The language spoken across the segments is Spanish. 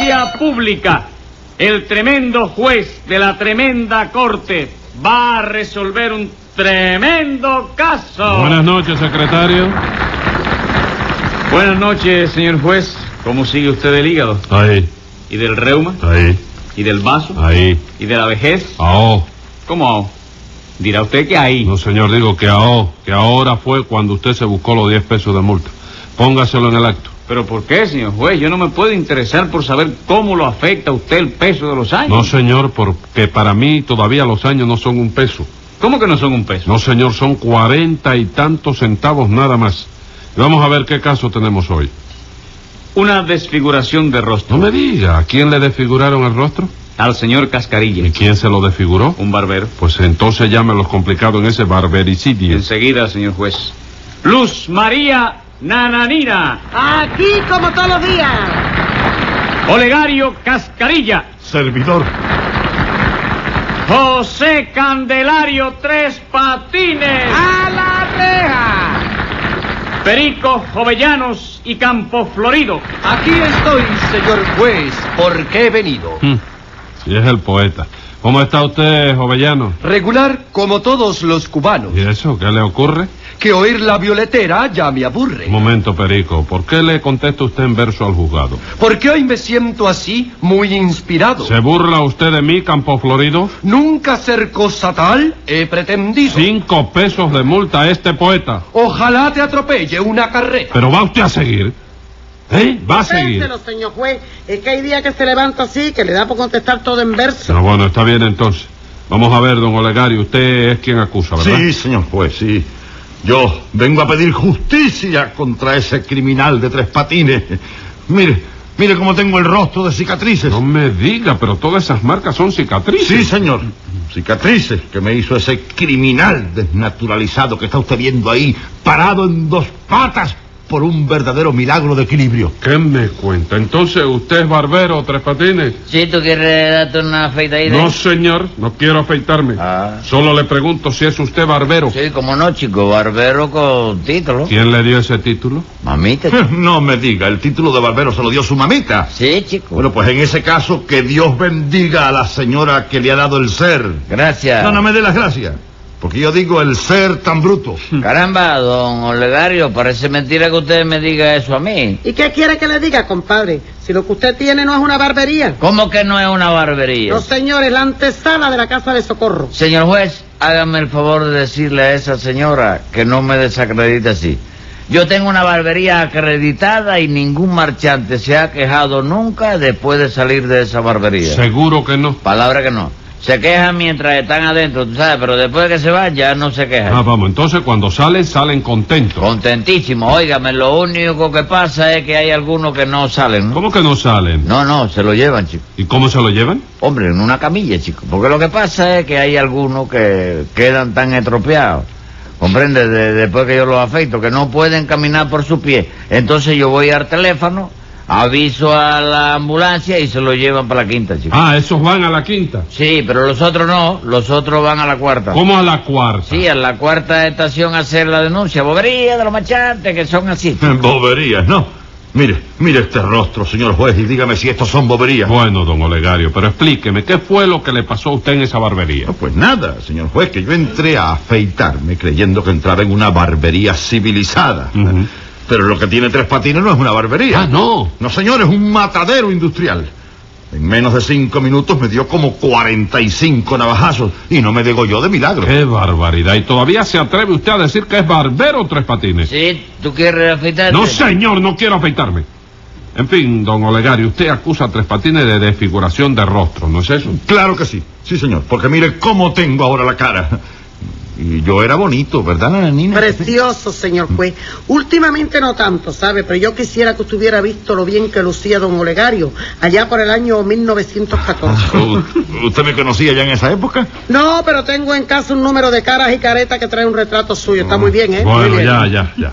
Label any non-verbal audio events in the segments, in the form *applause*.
Audiencia pública. El tremendo juez de la tremenda corte va a resolver un tremendo caso. Buenas noches, secretario. Buenas noches, señor juez. ¿Cómo sigue usted del hígado? Ahí, ¿Y del reuma? ahí, ¿Y del vaso? ahí. ¿Y de la vejez? Ahó. ¿Cómo? Dirá usted que ahí. No, señor, digo que ahó, que ahora fue cuando usted se buscó los 10 pesos de multa. Póngaselo en el acto. ¿Pero por qué, señor juez? Yo no me puedo interesar por saber cómo lo afecta a usted el peso de los años. No, señor, porque para mí todavía los años no son un peso. ¿Cómo que no son un peso? No, señor, son cuarenta y tantos centavos nada más. Vamos a ver qué caso tenemos hoy. Una desfiguración de rostro. No me diga, ¿a quién le desfiguraron el rostro? Al señor Cascarilla. ¿Y quién se lo desfiguró? Un barbero. Pues entonces llámelos complicados en ese barbericidio. Enseguida, señor juez. Luz María Nananina. Aquí como todos los días. Olegario Cascarilla. Servidor. José Candelario Tres Patines. A la reja. Perico Jovellanos y Campo Florido. Aquí estoy, señor juez. ¿Por qué he venido? Hmm, Si es el poeta. ¿Cómo está usted, Jovellano? Regular como todos los cubanos. ¿Y eso qué le ocurre? Que oír la violetera ya me aburre. Un momento, Perico. ¿Por qué le contesta usted en verso al juzgado? Porque hoy me siento así, muy inspirado. ¿Se burla usted de mí, Campo Florido? Nunca ser cosa tal he pretendido. Cinco pesos de multa a este poeta. Ojalá te atropelle una carreta. Pero va usted a seguir. ¿Eh? Va a seguir. Señor juez. Es que hay días que se levanta así, que le da por contestar todo en verso. No, bueno, está bien entonces. Vamos a ver, don Olegario. Usted es quien acusa, ¿verdad? Sí, señor juez, sí. Yo vengo a pedir justicia contra ese criminal de tres patines. Mire, mire cómo tengo el rostro de cicatrices. No me diga, pero todas esas marcas son cicatrices. Sí, señor. Cicatrices que me hizo ese criminal desnaturalizado que está usted viendo ahí, parado en dos patas por un verdadero milagro de equilibrio. ¿Qué me cuenta? Entonces, ¿usted es barbero, Tres Patines? Si tú quieres darte una afeitadita. No, señor, no quiero afeitarme. Ah. Solo le pregunto si es usted barbero. Sí, como no, chico, barbero con título. ¿Quién le dio ese título? Mamita. chico. No me diga, el título de barbero se lo dio su mamita. Sí, chico. Bueno, pues en ese caso, que Dios bendiga a la señora que le ha dado el ser. Gracias. No, no me dé las gracias. Porque yo digo el ser tan bruto. *laughs* Caramba, don Olegario, parece mentira que usted me diga eso a mí. ¿Y qué quiere que le diga, compadre? Si lo que usted tiene no es una barbería. ¿Cómo que no es una barbería? No, señores, la antesala de la casa de socorro. Señor juez, hágame el favor de decirle a esa señora que no me desacredite así. Yo tengo una barbería acreditada y ningún marchante se ha quejado nunca después de salir de esa barbería. Seguro que no. Palabra que no. Se quejan mientras están adentro, tú sabes, pero después de que se van ya no se quejan. Ah, vamos, entonces cuando salen, salen contentos. Contentísimo. Óigame, lo único que pasa es que hay algunos que no salen, ¿no? ¿Cómo que no salen? No, no, se lo llevan, chico. ¿Y cómo se lo llevan? Hombre, en una camilla, chico. Porque lo que pasa es que hay algunos que quedan tan estropeados. Comprende, De- después que yo los afeito, que no pueden caminar por su pie. Entonces yo voy al teléfono, aviso a la ambulancia y se lo llevan para la quinta, chico. Ah, esos van a la quinta. Sí, pero los otros no, los otros van a la cuarta. ¿Cómo a la cuarta? Sí, a la cuarta estación a hacer la denuncia. Bobería de los machantes que son así. *laughs* Boberías, ¿no? Mire, mire este rostro, señor juez, y dígame si estos son boberías. Bueno, don Olegario, pero explíqueme, ¿qué fue lo que le pasó a usted en esa barbería? No, pues nada, señor juez, que yo entré a afeitarme creyendo que entraba en una barbería civilizada. Pero lo que tiene tres patines no es una barbería. Ah, no. No, señor, es un matadero industrial. En menos de cinco minutos me dio como 45 navajazos y no me degolló de milagro. ¡Qué barbaridad! ¿Y todavía se atreve usted a decir que es barbero Tres Patines? Sí, ¿tú quieres afeitarte? No, señor, no quiero afeitarme. En fin, don Olegario, usted acusa a Tres Patines de desfiguración de rostro, ¿no es eso? Claro que sí, sí, señor, porque mire cómo tengo ahora la cara. Y yo era bonito, ¿verdad, Nananina? Precioso, señor juez. Últimamente no tanto, ¿sabe? Pero yo quisiera que usted hubiera visto lo bien que lucía don Olegario allá por el año 1914. *laughs* U- ¿Usted me conocía ya en esa época? No, pero tengo en casa un número de caras y caretas que trae un retrato suyo. Está muy bien, ¿eh? Muy Bueno, bien. ya, ya, ya.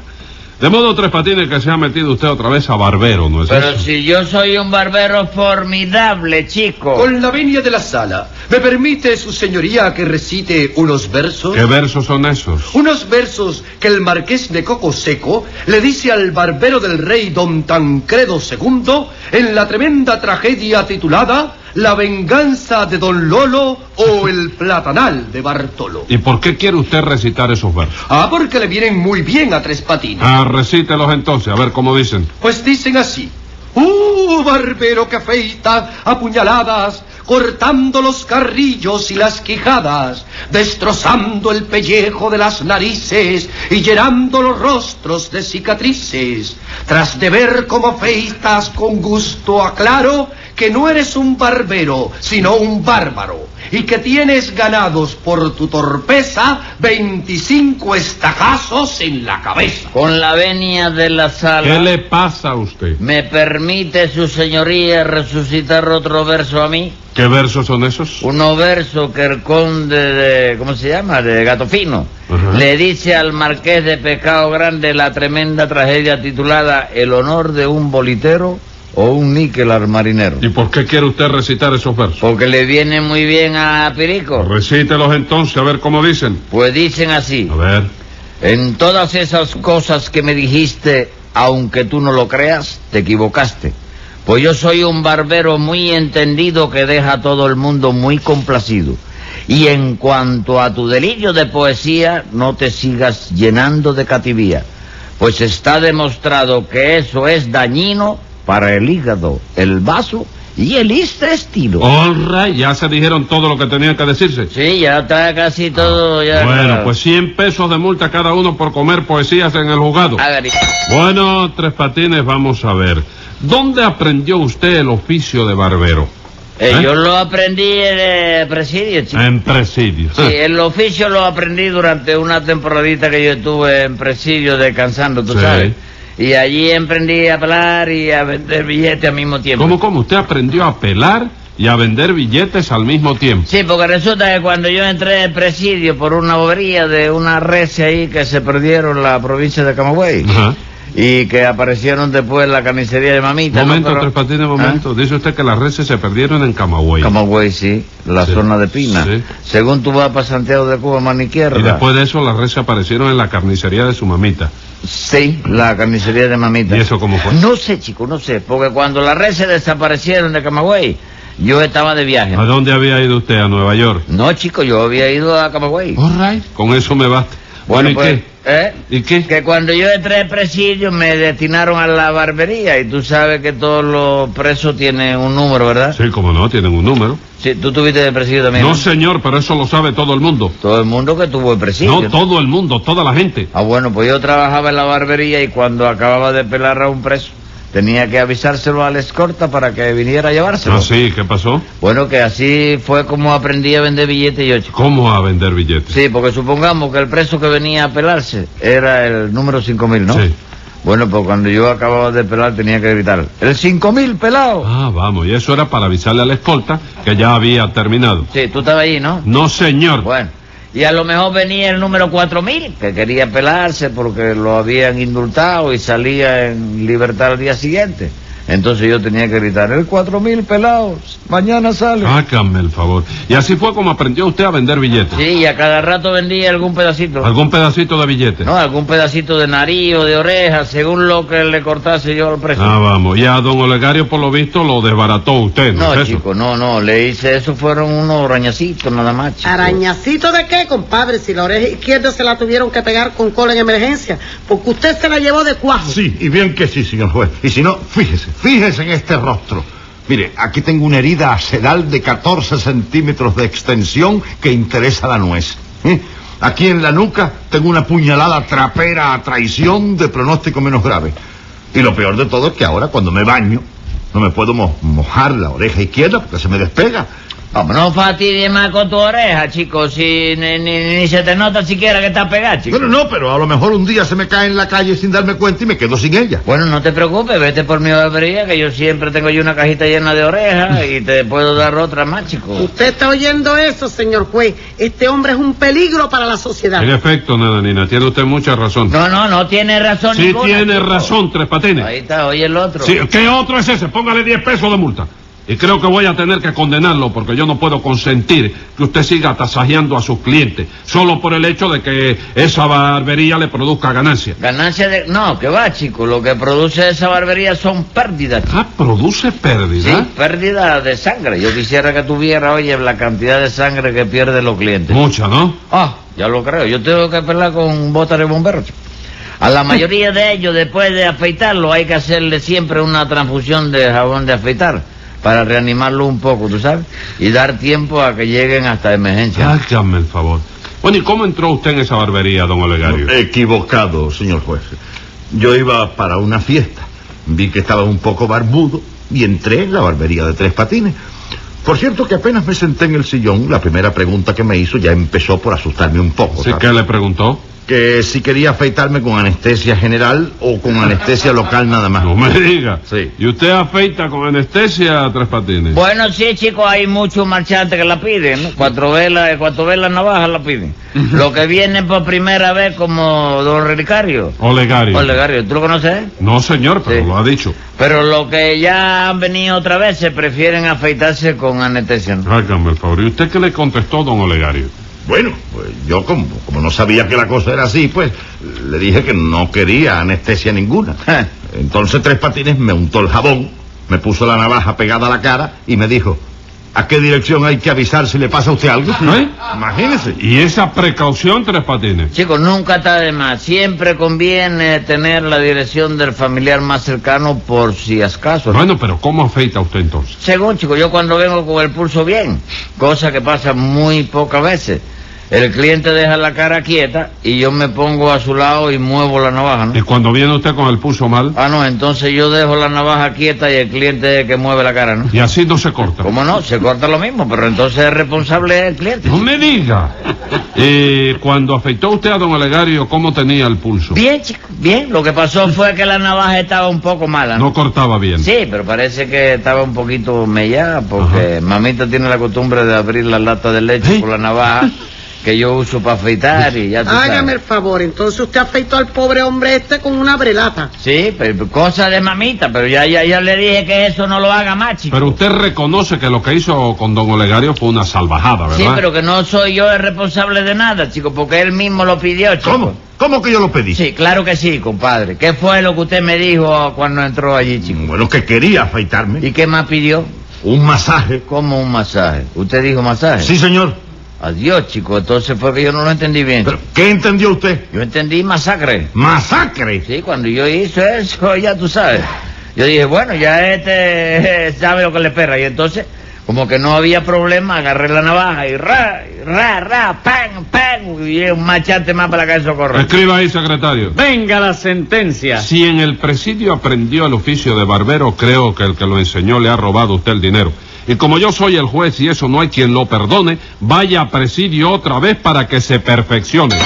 De modo, Tres Patines, que se ha metido usted otra vez a barbero, ¿no es Pero eso? si yo soy un barbero formidable, chico. Con la venia de la sala, ¿me permite su señoría que recite unos versos? ¿Qué versos son esos? Unos versos que el marqués de Coco Seco le dice al barbero del rey don Tancredo II en la tremenda tragedia titulada La venganza de don Lolo o el platanal de Bartolo. ¿Y por qué quiere usted recitar esos versos? Ah, porque le vienen muy bien a Tres Patines. Ah, recítelos entonces, a ver cómo dicen. Pues dicen así. ¡Uh, barbero que afeita a puñaladas, cortando los carrillos y las quijadas, destrozando el pellejo de las narices y llenando los rostros de cicatrices! Tras de ver cómo afeitas con gusto aclaro que no eres un barbero, sino un bárbaro, y que tienes ganados por tu torpeza 25 estajazos en la cabeza. Con la venia de la sala. ¿Qué le pasa a usted? ¿Me permite su señoría resucitar otro verso a mí? ¿Qué versos son esos? Uno verso que el conde de... ¿Cómo se llama? De Gato Fino. Ajá. Le dice al marqués de Pescado Grande la tremenda tragedia titulada El honor de un bolitero o un níquel al marinero. ¿Y por qué quiere usted recitar esos versos? Porque le viene muy bien a Pirico. Recítelos entonces, a ver cómo dicen. Pues dicen así. A ver. En todas esas cosas que me dijiste, aunque tú no lo creas, te equivocaste. Pues yo soy un barbero muy entendido que deja a todo el mundo muy complacido. Y en cuanto a tu delirio de poesía, no te sigas llenando de cativía. Pues está demostrado que eso es dañino para el hígado, el vaso y el intestino. Right, ya se dijeron todo lo que tenían que decirse. Sí, ya está casi todo. Ya Bueno, pues 100 pesos de multa cada uno por comer poesías en el juzgado. Bueno, Tres Patines, vamos a ver. ¿Dónde aprendió usted el oficio de barbero? Eh, ¿Eh? Yo lo aprendí en el presidio, chico. En presidio. Sí, el oficio lo aprendí durante una temporadita que yo estuve en presidio descansando, tú Sí. sabes. Y allí aprendí a pelar y a vender billetes al mismo tiempo. ¿Cómo, cómo? Usted aprendió a pelar y a vender billetes al mismo tiempo. Sí, porque resulta que cuando yo entré en presidio por una bobería de una res ahí que se perdieron en la provincia de Camagüey Ajá. Y que aparecieron después en la carnicería de mamita. ¿no? Momento, Pero- Tres Patines, momento. Dice usted que las reses se perdieron en Camagüey. Camagüey, sí, la Sí. zona de Pina. Sí. Según tú vas para Santiago de Cuba, mano izquierda. Y después de eso, las reses aparecieron en la carnicería de su mamita. Sí, la carnicería de mamita. ¿Y eso cómo fue? No sé, chico, no sé, porque cuando las reses desaparecieron de Camagüey, yo estaba de viaje. ¿A dónde había ido usted? ¿A Nueva York? No, chico, yo había ido a Camagüey. All right. Con eso me basta. Bueno, ¿y pues, qué? ¿Eh? ¿Y qué? Que cuando yo entré al presidio me destinaron a la barbería y tú sabes que todos los presos tienen un número, ¿verdad? Sí, como no, tienen un número. Sí, tú tuviste de presidio también. No, señor, pero eso lo sabe todo el mundo. Todo el mundo que tuvo el presidio. No todo el mundo, toda la gente. Ah, bueno, pues yo trabajaba en la barbería y cuando acababa de pelar a un preso, tenía que avisárselo a la escorta para que viniera a llevárselo. Ah, sí, ¿qué pasó? Bueno, que así fue como aprendí a vender billetes yo, chico. ¿Cómo a vender billetes? Sí, porque supongamos que el preso que venía a pelarse era el número 5000, ¿no? Sí. Bueno, pues cuando yo acababa de pelar tenía que gritar, ¡el 5000 pelado! Ah, vamos, y eso era para avisarle a la escolta que ya había terminado. Sí, tú estabas ahí, ¿no? No, señor. Bueno, y a lo mejor venía el número 4000, que quería pelarse porque lo habían indultado y salía en libertad al día siguiente. Entonces yo tenía que gritar, el 4000 pelados, mañana sale. Hágame el favor. Y así fue como aprendió usted a vender billetes. Sí, y a cada rato vendía algún pedacito. ¿Algún pedacito de billete? No, algún pedacito de nariz o de oreja, según lo que le cortase yo al preso. Ah, vamos. Y a don Olegario, por lo visto, lo desbarató usted, ¿no, no, es eso? chico, no, no, le hice eso, fueron unos arañacitos nada más, chico. ¿Arañacito de qué, compadre? Si la oreja izquierda se la tuvieron que pegar con cola en emergencia, porque usted se la llevó de cuajo. Sí, y bien que sí, señor juez. Y si no, fíjese, fíjese en este rostro. Mire, aquí tengo una herida acedal de 14 centímetros de extensión que interesa la nuez. ¿eh? Aquí en la nuca tengo una puñalada trapera a traición de pronóstico menos grave. Y lo peor de todo es que ahora cuando me baño no me puedo mo- mojar la oreja izquierda porque se me despega. Vamos, no fastidies más con tu oreja, chico, si ni, ni- ni se te nota siquiera que está pegada, chico. Bueno, no, pero a lo mejor un día se me cae en la calle sin darme cuenta y me quedo sin ella. Bueno, no te preocupes, vete por mi barbería, que yo siempre tengo yo una cajita llena de orejas y te puedo dar otra más, chico. ¿Usted está oyendo eso, señor juez? Este hombre es un peligro para la sociedad. En efecto, nananina, tiene usted mucha razón. No, no, no tiene razón sí ninguna, tiene chico. razón, Tres Patines. Ahí está, oye el otro. Sí, ¿Qué otro es ese? Póngale 10 pesos de multa. Y creo que voy a tener que condenarlo porque yo no puedo consentir que usted siga tasajeando a sus clientes solo por el hecho de que esa barbería le produzca ganancia. Ganancia de... No, que va, chico. Lo que produce esa barbería son pérdidas, chico. Ah, produce pérdida. Sí, pérdida de sangre. Yo quisiera que tuviera, oye, la cantidad de sangre que pierden los clientes. Mucha, ¿no? Ah, ya lo creo. Yo tengo que pelear con botas de bomberos. A la mayoría de ellos, después de afeitarlo, hay que hacerle siempre una transfusión de jabón de afeitar para reanimarlo un poco, ¿tú sabes? Y dar tiempo a que lleguen hasta emergencia. Hágame el favor. Bueno, ¿y cómo entró usted en esa barbería, don Olegario? Equivocado, señor juez. Yo iba para una fiesta. Vi que estaba un poco barbudo y entré en la barbería de tres patines. Por cierto que apenas me senté en el sillón, la primera pregunta que me hizo ya empezó por asustarme un poco. ¿Sí que le preguntó? Que si quería afeitarme con anestesia general o con anestesia local nada más. No me diga. Sí. ¿Y usted afeita con anestesia a Tres Patines? Bueno, sí, chicos, hay muchos marchantes que la piden, ¿no? Cuatro velas, cuatro velas navajas la piden. Lo que vienen por primera vez como don Relicario. Olegario. Olegario, ¿tú lo conoces? No, señor, pero Sí. lo ha dicho. Pero los que ya han venido otra vez se prefieren afeitarse con anestesia. ¿no? Hágame el favor. ¿Y usted qué le contestó, don Olegario? Bueno, pues yo como, como no sabía que la cosa era así, pues le dije que no quería anestesia ninguna. Ja. Entonces Tres Patines me untó el jabón, me puso la navaja pegada a la cara y me dijo, ¿a qué dirección hay que avisar si le pasa a usted algo? ¿Eh? Imagínese. ¿Y esa precaución, Tres Patines? Chicos, nunca está de más. Siempre conviene tener la dirección del familiar más cercano por si acaso. ¿no? Bueno, pero ¿cómo afeita usted entonces? Según, chicos, yo cuando vengo con el pulso bien, cosa que pasa muy pocas veces, el cliente deja la cara quieta y yo me pongo a su lado y muevo la navaja, ¿Y ¿no? cuando viene usted con el pulso mal? Ah, no, entonces yo dejo la navaja quieta y el cliente es el que mueve la cara, ¿no? Y así no se corta. ¿Cómo no? Se corta lo mismo, pero entonces el responsable es el cliente. No me diga. Eh, cuando afeitó usted a don Olegario, ¿cómo tenía el pulso? Bien, chicos, bien. Lo que pasó fue que la navaja estaba un poco mala, ¿no? No cortaba bien. Sí, pero parece que estaba un poquito mellada porque mamita tiene la costumbre de abrir la lata de leche ¿Eh? con la navaja *laughs* que yo uso para afeitar y ya tú Hágame el favor, entonces usted afeitó al pobre hombre este con una brelata. Sí, pero cosa de mamita, pero ya, ya, ya le dije que eso no lo haga más, chico. Pero usted reconoce que lo que hizo con don Olegario fue una salvajada, ¿verdad? Sí, pero que no soy yo el responsable de nada, chico, porque él mismo lo pidió, chico. ¿Cómo? ¿Cómo que yo lo pedí? Sí, claro que sí, compadre. ¿Qué fue lo que usted me dijo cuando entró allí, chico? Bueno, que quería afeitarme. ¿Y qué más pidió? Un masaje. Como un masaje. ¿Usted dijo masaje? Sí, señor. Adiós, chico. Entonces fue que yo no lo entendí bien. Pero, ¿Qué entendió usted? Yo entendí masacre. Masacre. Sí, cuando yo hice eso, ya tú sabes. Yo dije, bueno, ya este *laughs* sabe lo que le espera. Y entonces, como que no había problema, agarré la navaja y ra, ra, ra, pan, pan. Y un machante más para la calle socorro. Escriba ahí, secretario. Venga la sentencia. Si en el presidio aprendió el oficio de barbero, creo que el que lo enseñó le ha robado a usted el dinero. Y como yo soy el juez y eso no hay quien lo perdone, vaya a presidio otra vez para que se perfeccione.